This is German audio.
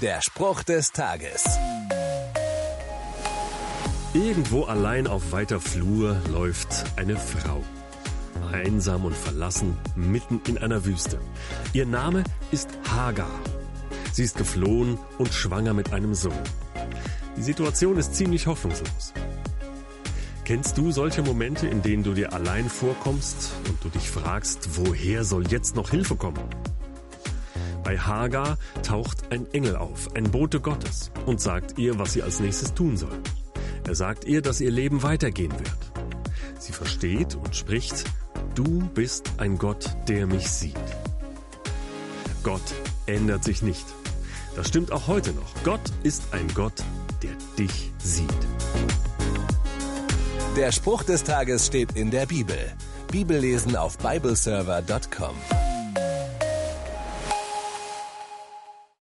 Der Spruch des Tages. Irgendwo allein auf weiter Flur läuft eine Frau. Einsam und verlassen, mitten in einer Wüste. Ihr Name ist Hagar. Sie ist geflohen und schwanger mit einem Sohn. Die Situation ist ziemlich hoffnungslos. Kennst du solche Momente, in denen du dir allein vorkommst und du dich fragst, woher soll jetzt noch Hilfe kommen? Bei Hagar taucht ein Engel auf, ein Bote Gottes, und sagt ihr, was sie als nächstes tun soll. Er sagt ihr, dass ihr Leben weitergehen wird. Sie versteht und spricht, du bist ein Gott, der mich sieht. Gott ändert sich nicht. Das stimmt auch heute noch. Gott ist ein Gott, der dich sieht. Der Spruch des Tages steht in der Bibel. Bibellesen auf bibleserver.com.